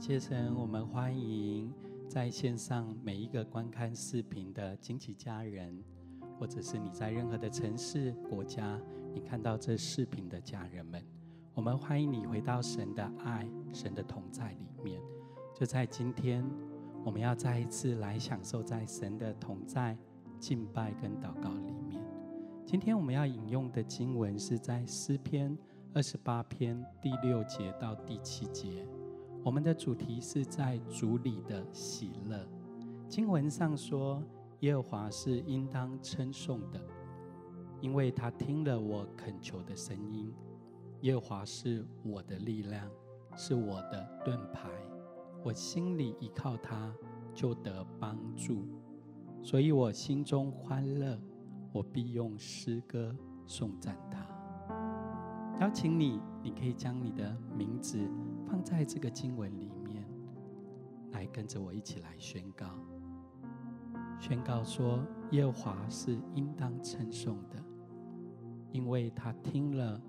感谢神，我们欢迎在线上每一个观看视频的惊奇家人，或者是你在任何的城市、国家，你看到这视频的家人们，我们欢迎你回到神的爱、神的同在里面。就在今天，我们要再一次来享受在神的同在、敬拜跟祷告里面。今天我们要引用的经文是在诗篇二十八篇第六节到第七节。我们的主题是在主里的喜乐。经文上说，耶和华是应当称颂的，因为他听了我恳求的声音。耶和华是我的力量，是我的盾牌，我心里依靠他，就得帮助。所以我心中欢乐。我必用诗歌颂赞他。邀请你，你可以将你的名字放在这个经文里面，来跟着我一起来宣告。宣告说：耶和华是应当称颂的，因为他听了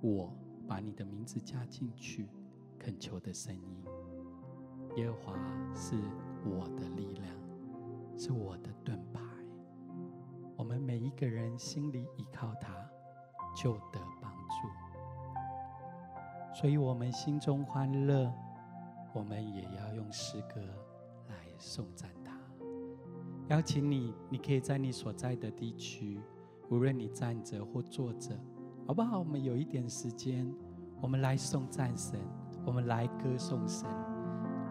我把你的名字加进去恳求的声音。耶和华是我的力量，是我的盾牌。我们每一个人心里依靠他，就得。所以，我们心中欢乐，我们也要用诗歌来颂赞他。邀请你，你可以在你所在的地区，无论你站着或坐着，好不好？我们有一点时间，我们来颂赞神，我们来歌颂神，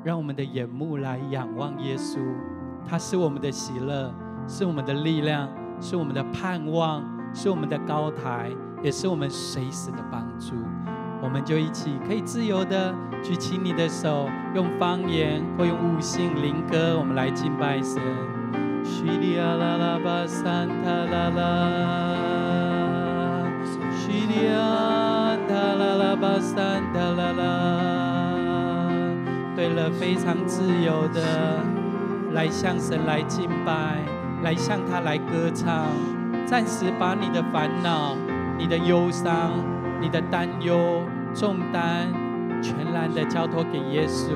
让我们的眼目来仰望耶稣，他是我们的喜乐，是我们的力量。是我们的盼望，是我们的高台，也是我们随时的帮助。我们就一起可以自由的举起你的手，用方言或用悟性灵歌，我们来敬拜神。叙利亚啦啦巴山塔啦啦，叙利亚塔啦啦巴山塔啦啦。对了，非常自由的来向神来敬拜。来向他来歌唱，暂时把你的烦恼、你的忧伤、你的担忧、重担，全然的交托给耶稣。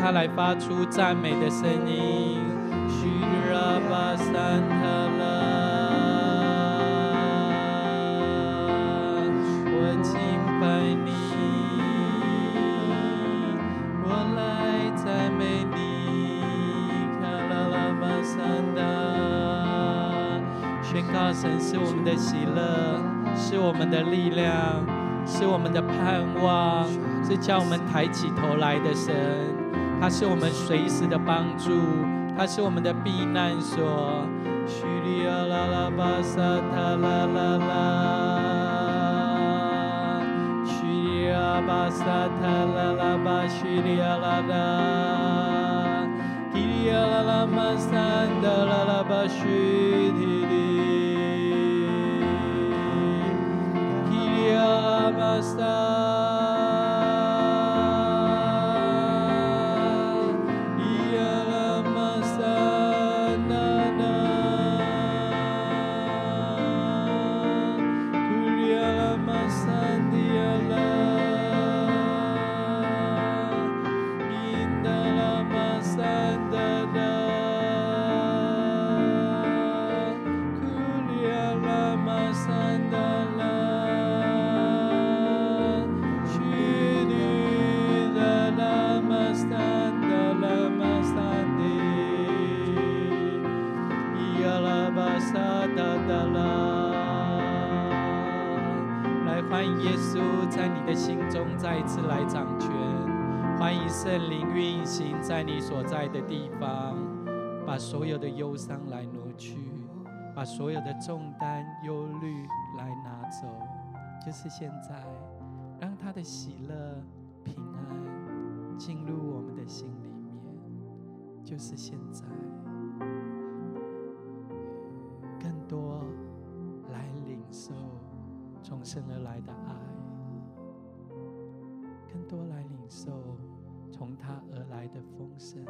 他来发出赞美的声音。我敬拜你，我来赞美你。宣告神是我们的喜乐，是我们的力量，是我们的盼望。是叫我们抬起头来的神，他是我们随时的帮助，他是我们的避难所。叙利亚啦啦巴沙塔啦啦啦，叙利亚巴沙塔啦啦巴叙利亚啦。来掌权，欢迎圣灵运行在你所在的地方，把所有的忧伤来挪去，把所有的重担、忧虑来拿走，就是现在，让他的喜乐、平安进入我们的心里面，就是现在，更多来领受从生而来的领受从他而来的丰盛。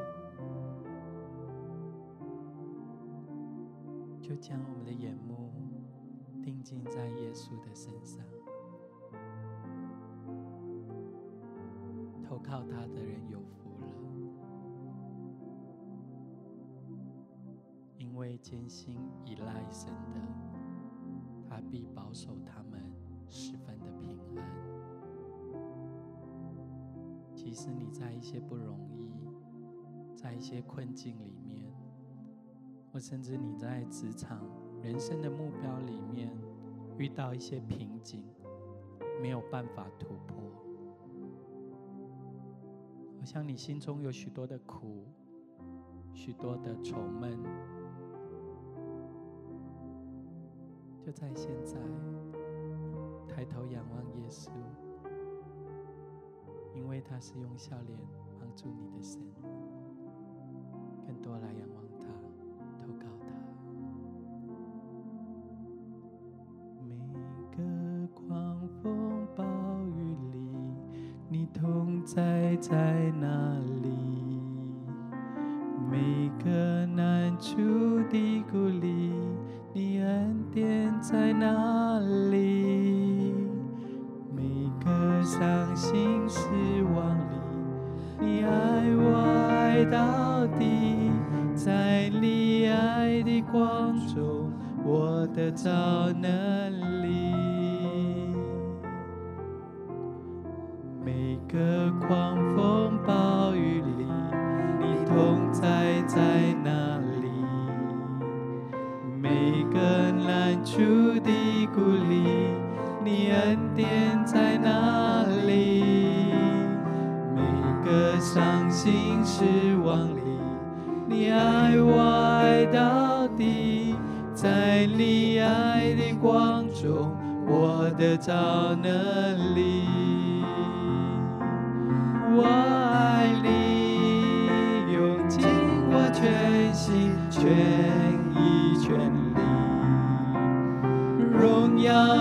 就将我们的眼目定睛在耶稣的身上，投靠他的人有福了，因为坚心依赖神的，他必保守他们十分即使你在一些不容易，在一些困境里面。或甚至你在职场、人生的目标里面遇到一些瓶颈，没有办法突破，好像你心中有许多的苦、许多的愁闷，就在现在，抬头仰望耶稣，他是用笑脸帮助你的神更多来仰望他都告他。每个狂风暴雨里你同在在哪里。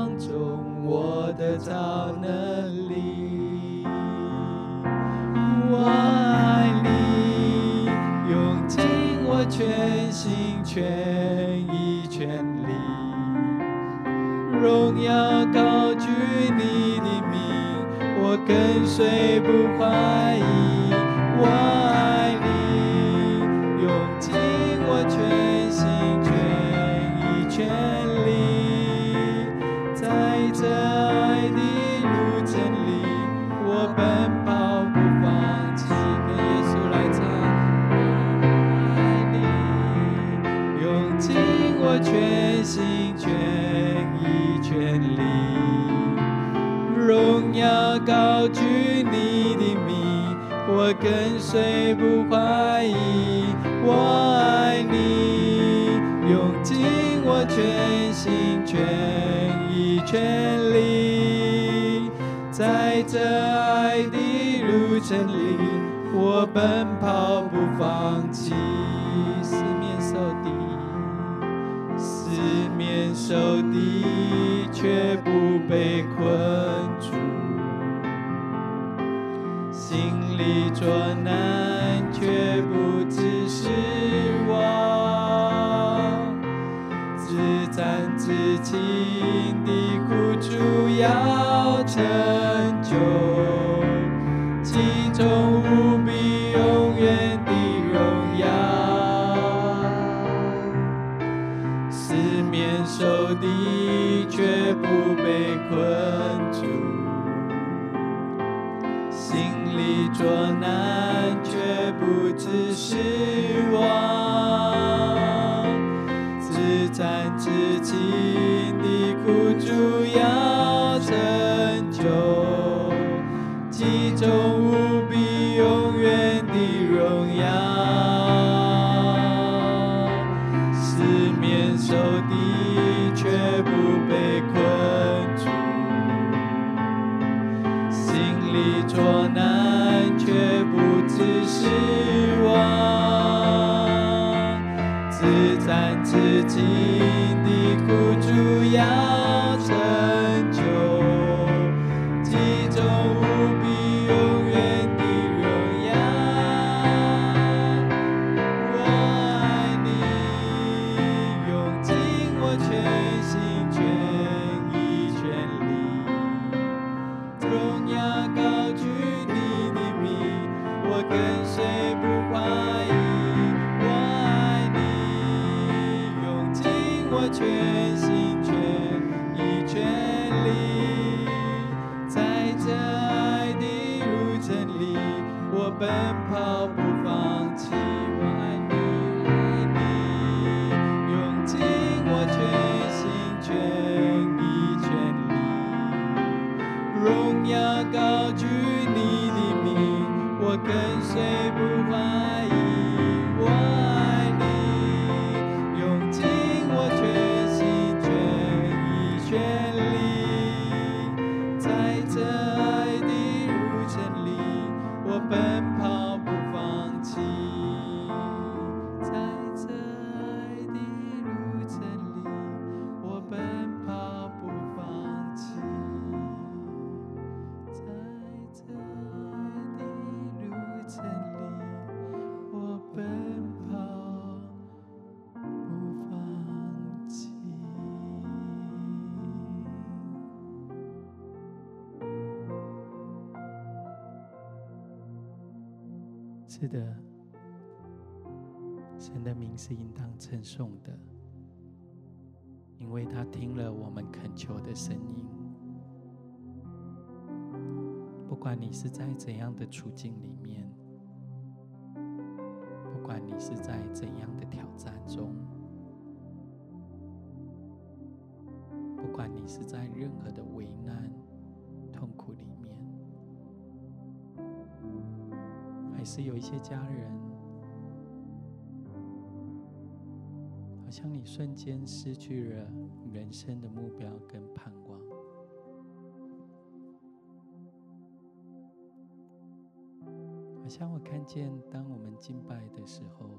光中，我的超能力。我爱你，用尽我全心全意全力，荣耀高举你的名，我跟随不怀疑。我爱你，用尽我全心全意。全我跟随不怀疑。我爱你，用尽我全心全意全力，在这爱的路程里，我奔跑不放弃。四面受敌，四面受敌，却说难，却不只是我自赞自己。跟谁不怀疑，我爱你，用尽我全心全意全力，在这爱的路程里。我奔。是应当称颂的，因为他听了我们恳求的声音。不管你是在怎样的处境里面，不管你是在怎样的挑战中，不管你是在任何的危难、痛苦里面。还是有一些家人，好像你瞬间失去了人生的目标跟盼望。好像我看见，当我们敬拜的时候，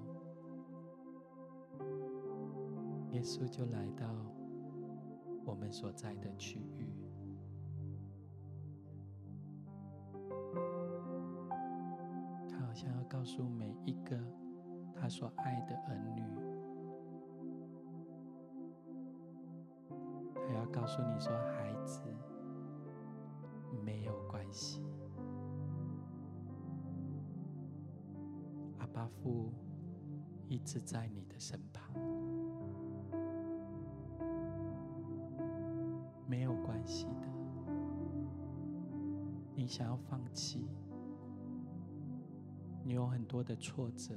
耶稣就来到我们所在的区域。他好像要告诉每一个他所爱的儿女，告诉你说：“孩子，没有关系，阿爸父一直在你的身旁，没有关系的。你想要放弃？”你有很多的挫折、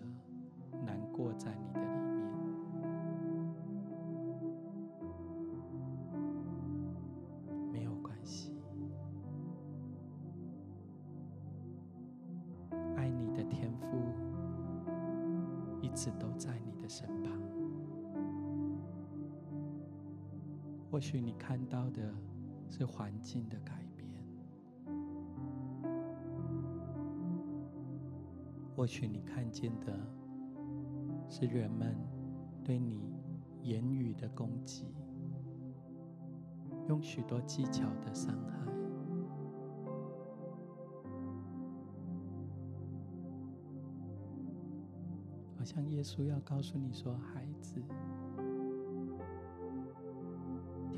或许你看到的是环境的改变，或许你看见的是人们对你言语的攻击，用许多技巧的伤害。好像耶稣要告诉你说：“孩子。”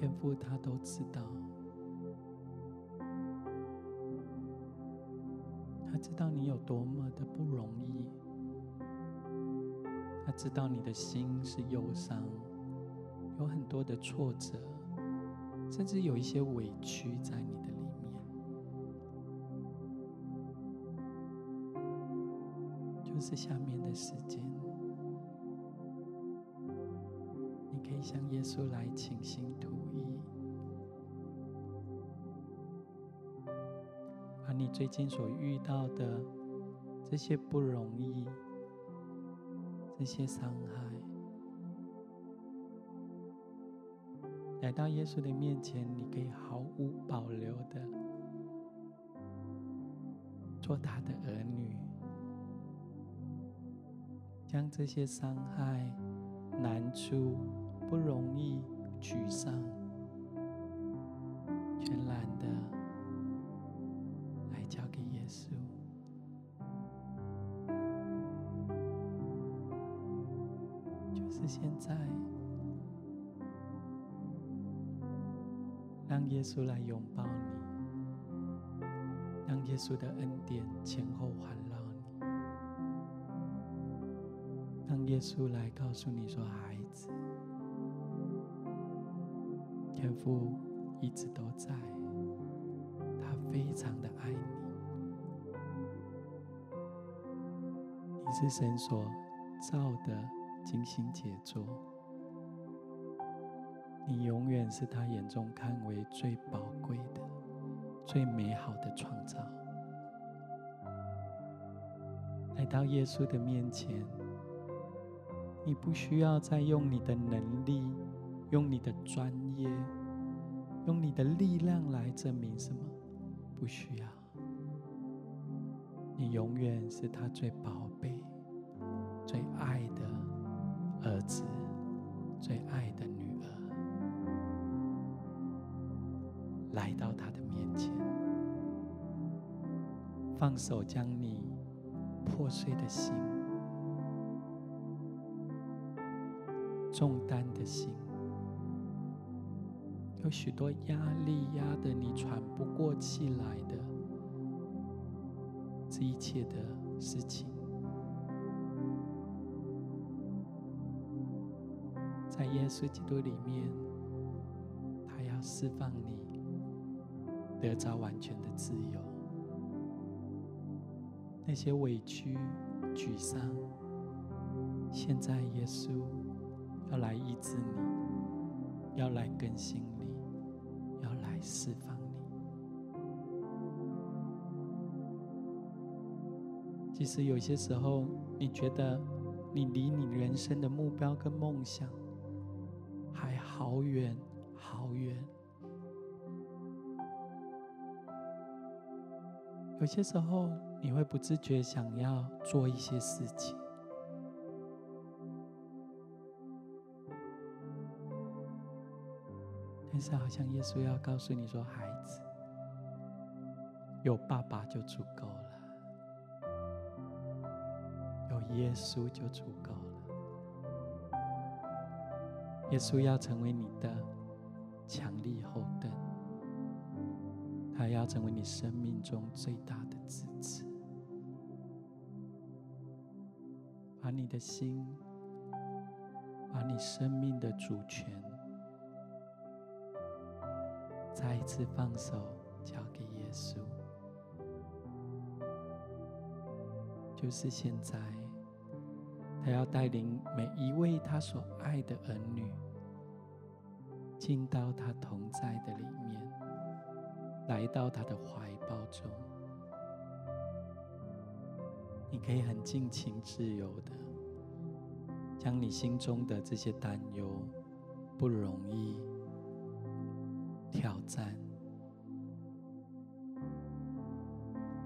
天父他都知道，他知道你有多么的不容易，他知道你的心是忧伤，有很多的挫折，甚至有一些委屈在你的里面。就是下面的时间，你可以向耶稣来请信徒。你最近所遇到的这些不容易、这些伤害，来到耶稣的面前，你可以毫无保留的做他的儿女，将这些伤害、难处、不容易、沮丧，全然稣来拥抱你，让耶稣的恩典前后环绕你，让耶稣来告诉你说：“孩子，天父一直都在。”他非常的爱你，你是神所造的精心杰作，你永远是他眼中看为最宝贵的、最美好的创造。来到耶稣的面前，你不需要再用你的能力、用你的专业、用你的力量来证明什么。不需要，你永远是他最宝贝、最爱的儿子、最爱的女来到他的面前，放手将你破碎的心、重担的心。有许多压力压得你喘不过气来的这一切的事情，在耶稣基督里面，他要释放你，得着完全的自由。那些委屈、沮丧，现在耶稣要来医治你，要来更新你。释放你。其实有些时候，你觉得你离你人生的目标跟梦想还好远有些时候，你会不自觉想要做一些事情。但是，好像耶稣要告诉你说：“孩子，有爸爸就足够了，有耶稣就足够了。耶稣要成为你的强力后盾，他要成为你生命中最大的支持，把你的心，把你生命的主权。”再一次放手，交给耶稣。就是现在，他要带领每一位他所爱的儿女，进到他同在的里面，来到他的怀抱中。你可以很尽情、自由的将你心中的这些担忧、不容易、挑战，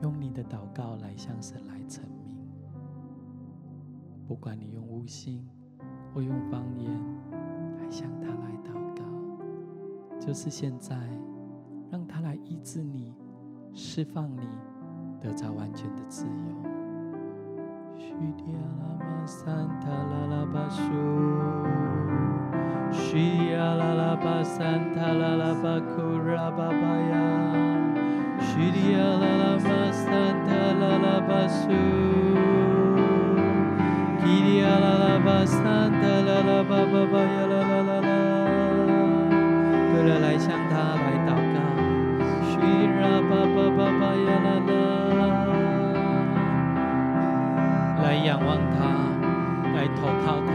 用你的祷告来向神来陈明。不管你用悟性或用方言来向他来祷告，就是现在，他来医治你、释放你，得着完全的自由。Shri Alama Santa Lalaba Su Shri Alaba Santa Lalaba Kurababaya Shri Alama Santa Lalaba Su Shri Alaba Santa Lalaba Babaya La La La La 对了，来向他来祷告。来仰望他，来投靠他，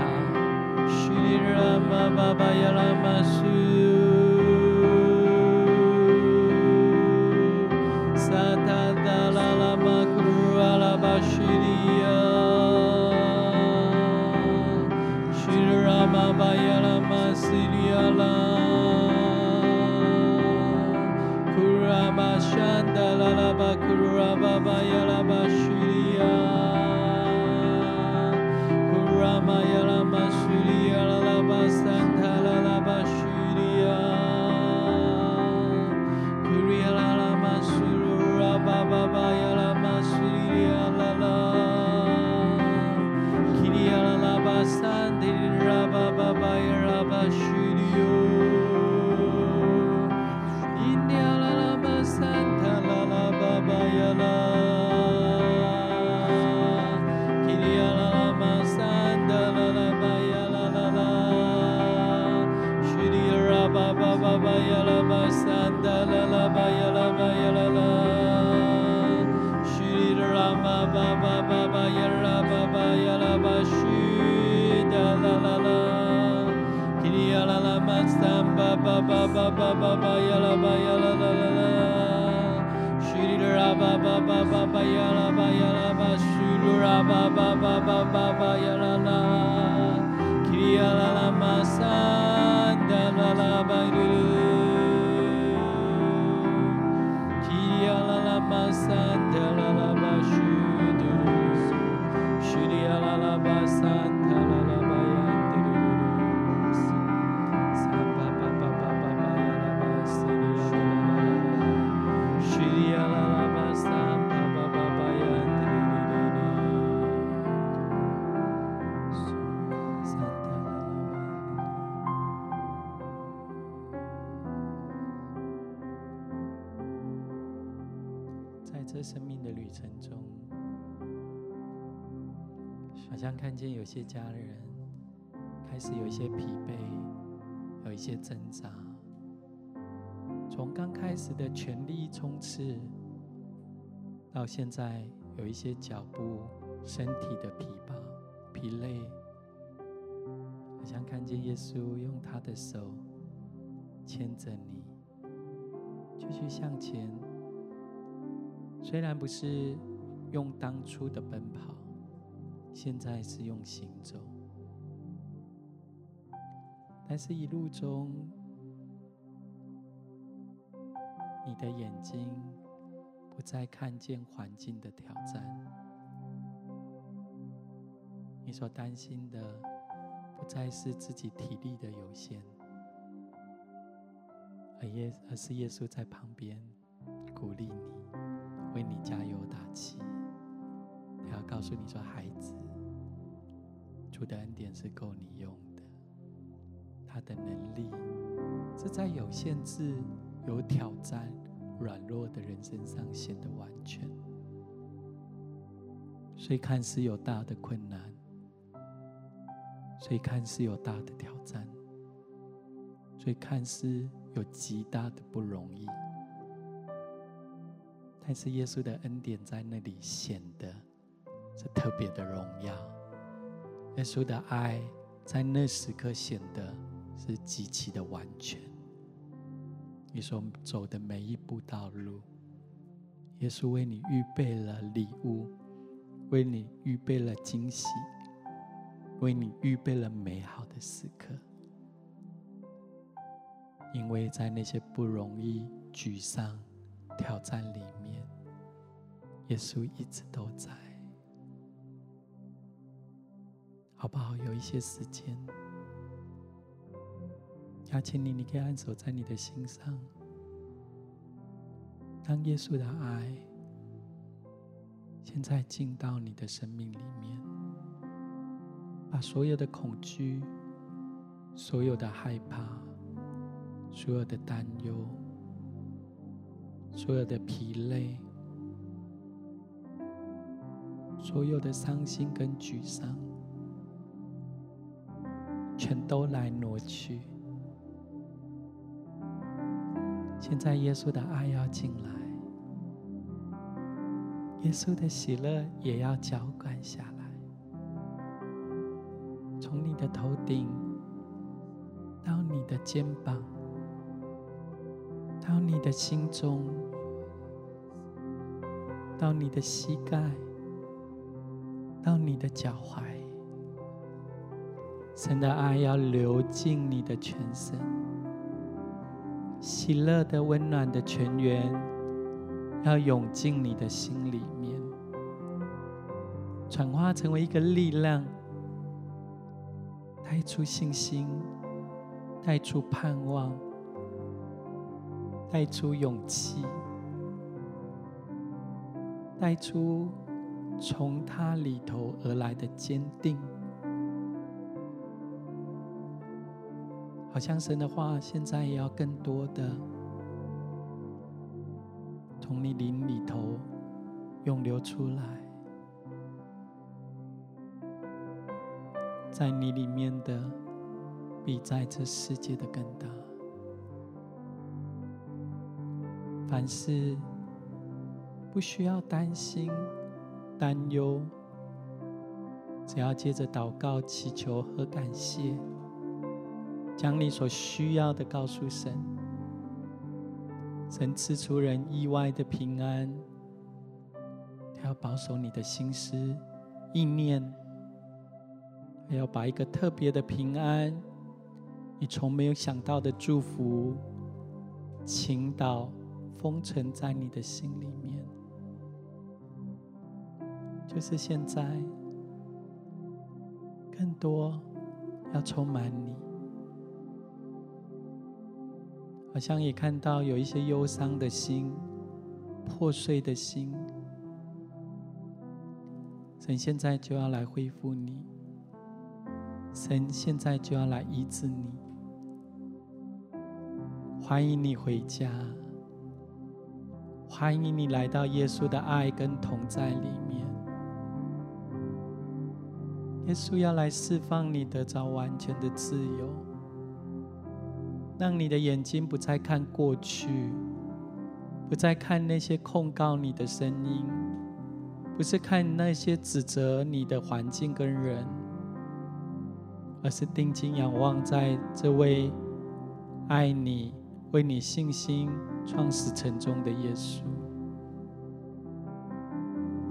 radio. 好像看见有些家人开始有一些疲惫，有一些挣扎。从刚开始的全力冲刺，到现在有一些脚步、身体的疲乏、疲累，好像看见耶稣用他的手牵着你，继续向前。虽然不是用当初的奔跑，现在是用行走，但是一路中，你的眼睛不再看见环境的挑战，你所担心的不再是自己体力的有限，而耶而是耶稣在旁边鼓励你。为你加油打气，告诉你说：“孩子，主的恩典是够你用的，他的能力是在有限制、有挑战、软弱的人身上显得完全。所以看似有大的困难，所以看似有大的挑战，所以看似有极大的不容易。”但是耶稣的恩典在那里显得是特别的荣耀，耶稣的爱在那时刻显得是极其的完全。你所走的每一步道路，耶稣为你预备了礼物，为你预备了惊喜，为你预备了美好的时刻。因为在那些不容易、沮丧、挑战里面，耶稣一直都在。好不好？有一些时间，邀请你，你可以安守在你的心上，让耶稣的爱现在进到你的生命里面，把所有的恐惧、所有的害怕。所有的担忧，所有的疲累，所有的伤心跟沮丧，全都来挪去。现在，耶稣的爱要进来，耶稣的喜乐也要浇灌下来，从你的头顶到你的肩膀。到你的心中，到你的膝盖，到你的脚踝，神的爱要流进你的全身，喜乐的温暖的泉源要涌进你的心里面，转化成为一个力量，带出信心，带出盼望。带出勇气，带出从他里头而来的坚定，好像神的话现在也要更多的从你灵里头涌流出来，在你里面的比在这世界的更大。凡事不需要担心、担忧，只要接着祷告、祈求和感谢，将你所需要的告诉神，神赐出人意外的平安，他要保守你的心思、意念，还要把一个特别的平安，你从没有想到的祝福，倾倒。封存在你的心里面，就是现在，更多要充满你。好像也看到有一些忧伤的心、破碎的心，神现在就要来恢复你，神现在就要来医治你，欢迎你回家。欢迎你来到耶稣的爱跟同在里面。耶稣要来释放你，得着完全的自由，让你的眼睛不再看过去，不再看那些控告你的声音，不是看那些指责你的环境跟人，而是定睛仰望在这位爱你、为你信心。创始成终的耶稣，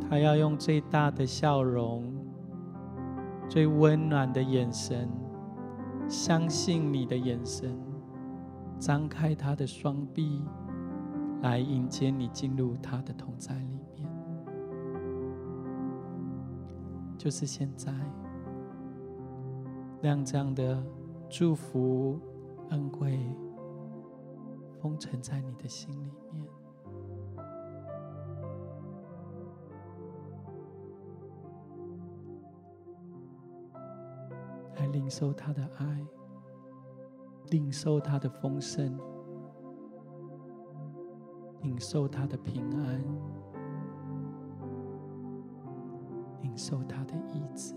他要用最大的笑容、最温暖的眼神，相信你的眼神，张开他的双臂，来迎接你进入他的同在里面。就是现在，让这样的祝福恩惠。封存在你的心里面，来领受他的爱，领受他的丰盛，领受他的平安，领受他的意志。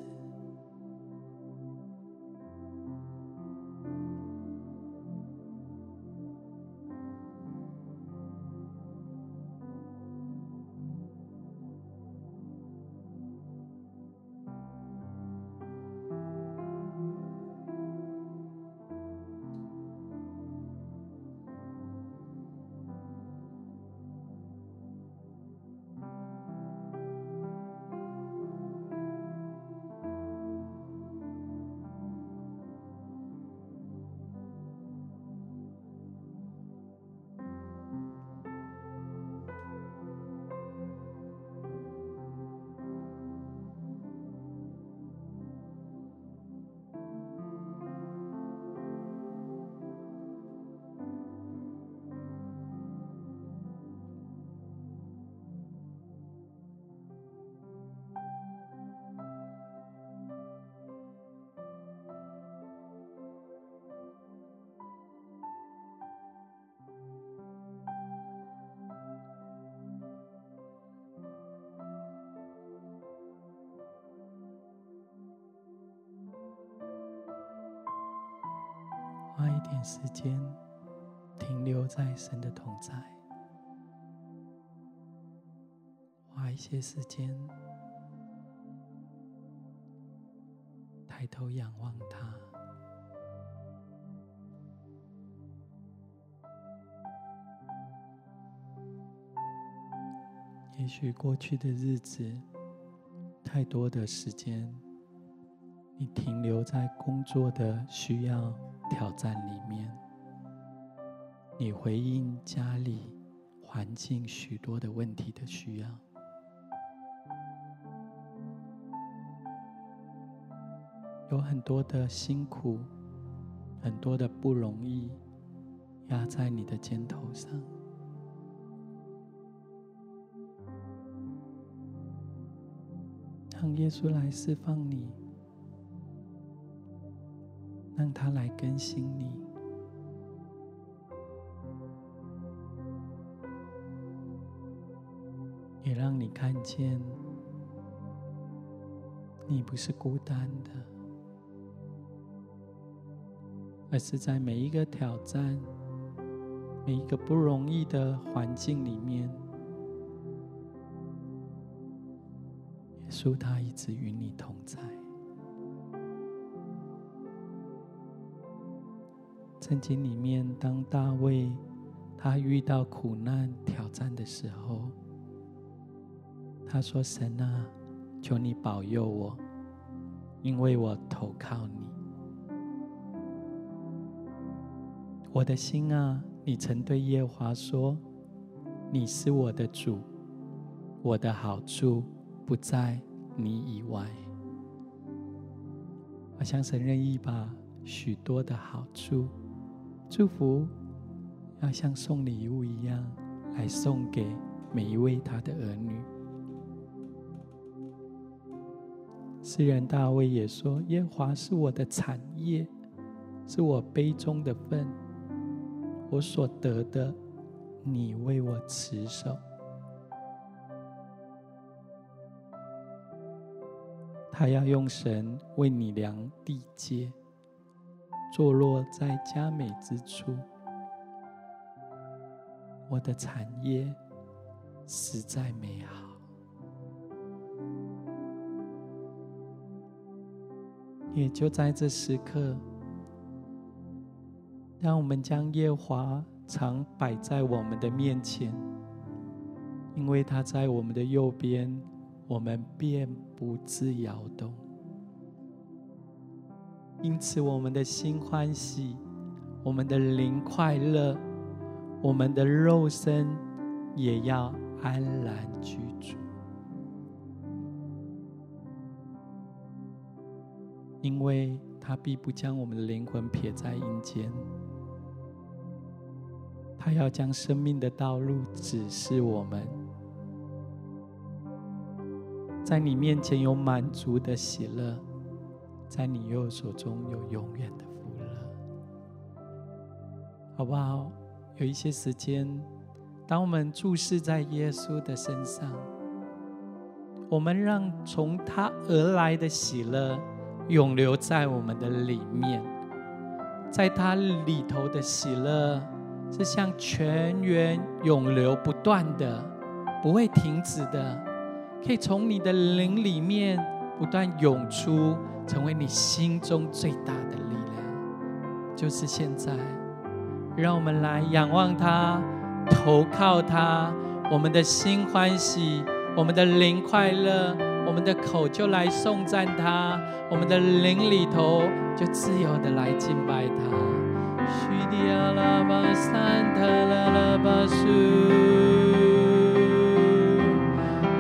花一点时间停留在神的同在，花一些时间抬头仰望他。也许过去的日子，太多的时间，你停留在工作的需要、挑战里面，你回应家里环境许多的问题的需要，有很多的辛苦，很多的不容易，压在你的肩头上。让耶稣来释放你，让他来更新你，也让你看见，你不是孤单的，而是在每一个挑战、每一个不容易的环境里面。耶稣，他一直与你同在。圣经里面，当大卫他遇到苦难挑战的时候，他说：“神啊，求你保佑我，因为我投靠你。我的心啊，你曾对耶华说：你是我的主，我的好处不在。”你以外，好像神任意把许多的好处、祝福，要像送礼物一样来送给每一位他的儿女。诗人大卫也说：“耶和华是我的产业，是我杯中的分，我所得的，你为我持守。”他要用神为你量地界，坐落在佳美之处。我的产业实在美好。也就在这时刻，让我们将夜华常摆在我们的面前，因为他在我们的右边。我们便不自摇动，因此我们的心欢喜，我们的灵快乐，我们的肉身也要安然居住，因为他必不将我们的灵魂撇在阴间，他要将生命的道路指示我们。在你面前有满足的喜乐，在你右手中有永远的福乐，好不好？有一些时间，当我们注视在耶稣的身上，我们让从他而来的喜乐永留在我们的里面，在他里头的喜乐是像泉源永流不断的，不会停止的。可以从你的灵里面不断涌出，成为你心中最大的力量。就是现在，让我们来仰望他，投靠他。我们的心欢喜，我们的灵快乐，我们的口就来颂赞他，我们的灵里头就自由的来敬拜他。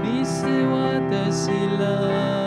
你是我的喜乐。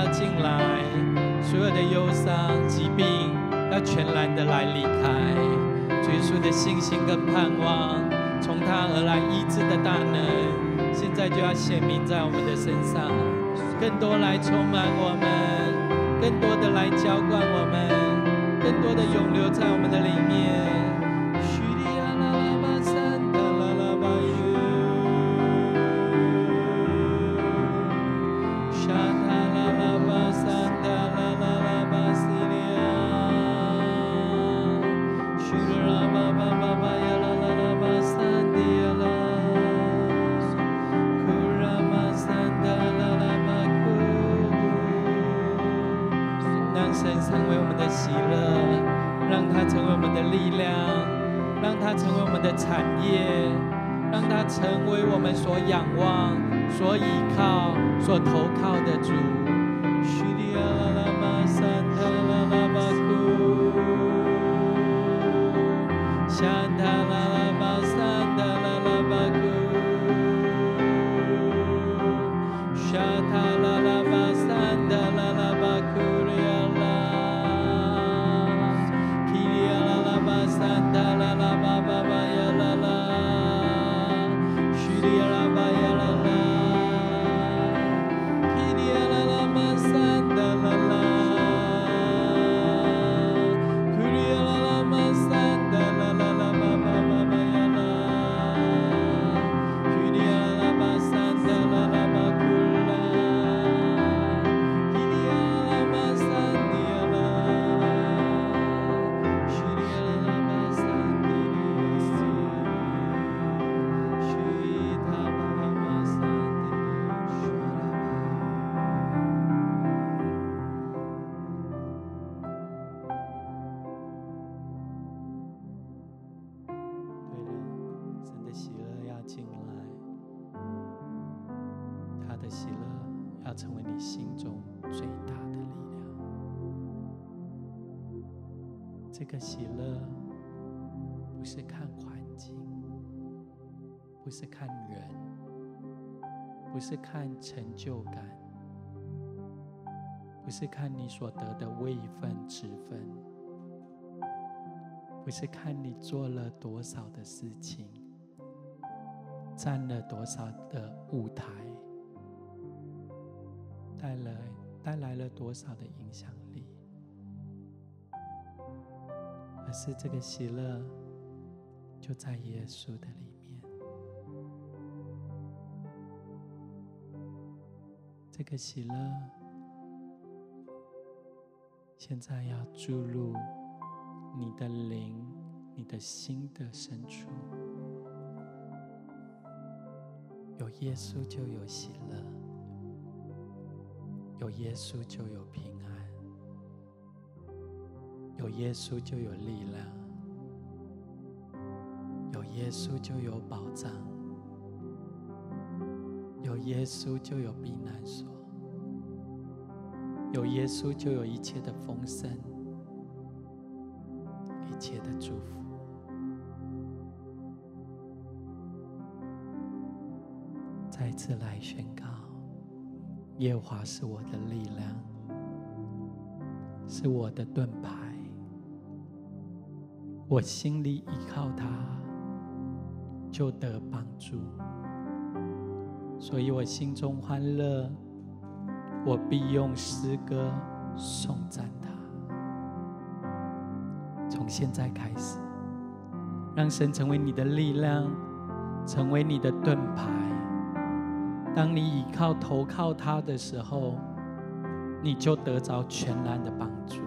要进来所有的忧伤疾病要全然的来离开最初的信心跟盼望从他而来医治的大能现在就要显明在我们的身上更多来充满我们更多的来浇灌我们更多的涌流在我们的里面。这是看成就感，不是看你所得的位分、职分，不是看你做了多少的事情，占了多少的舞台，带来带来了多少的影响力。而是这个喜乐就在耶稣的里这个喜乐现在要注入你的灵、你的心的深处。有耶稣就有喜乐，有耶稣就有平安。有耶稣就有力量，有耶稣就有保障，耶稣就有避难所，有耶稣就有一切的丰盛，一切的祝福。再次来宣告：耶华是我的力量，是我的盾牌，我心里依靠他，就得帮助。所以我心中欢乐，我必用诗歌颂赞他。从现在开始，让神成为你的力量，成为你的盾牌。当你倚靠、投靠他的时候，你就得着全然的帮助。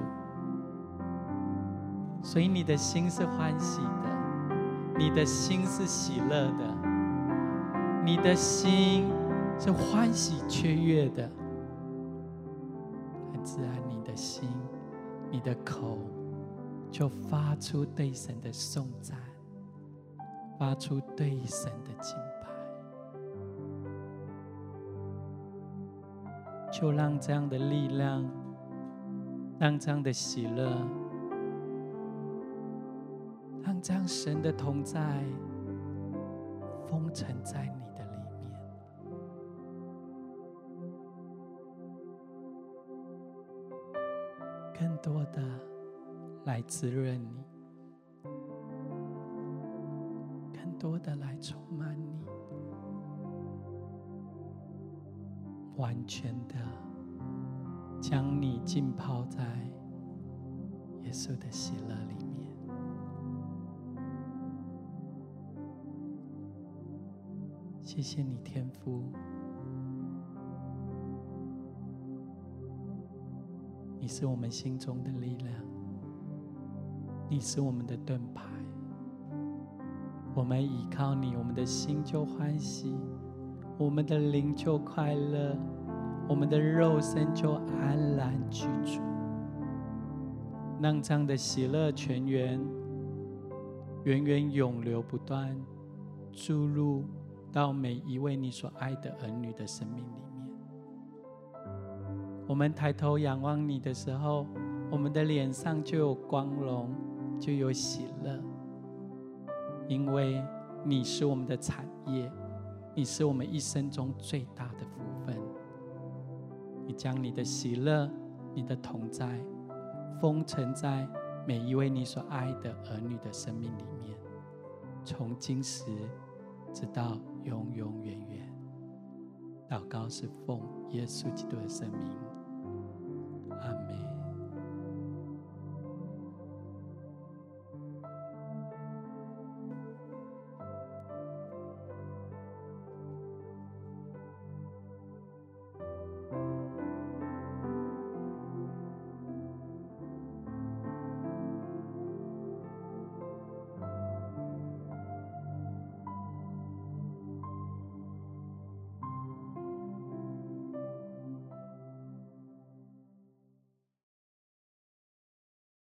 所以你的心是欢喜的，你的心是喜乐的。你的心是欢喜雀跃的，很自然，你的心，你的口就发出对神的颂赞，发出对神的敬拜，就让这样的力量，让这样的喜乐，让这样神的同在封存在你。多的来滋润你，更多的来充满你，完全的将你浸泡在耶稣的喜乐里面。谢谢你，天父。你是我们心中的力量，你是我们的盾牌。我们依靠你，我们的心就欢喜，我们的灵就快乐，我们的肉身就安然居住。让这样的喜乐泉源源源涌流不断，注入到每一位你所爱的儿女的生命里。我们抬头仰望你的时候，我们的脸上就有光荣，就有喜乐，因为你是我们的产业，你是我们一生中最大的福分。你将你的喜乐、你的同在，封存在每一位你所爱的儿女的生命里面，从今时直到永永远远。祷告是奉耶稣基督的圣名。阿门。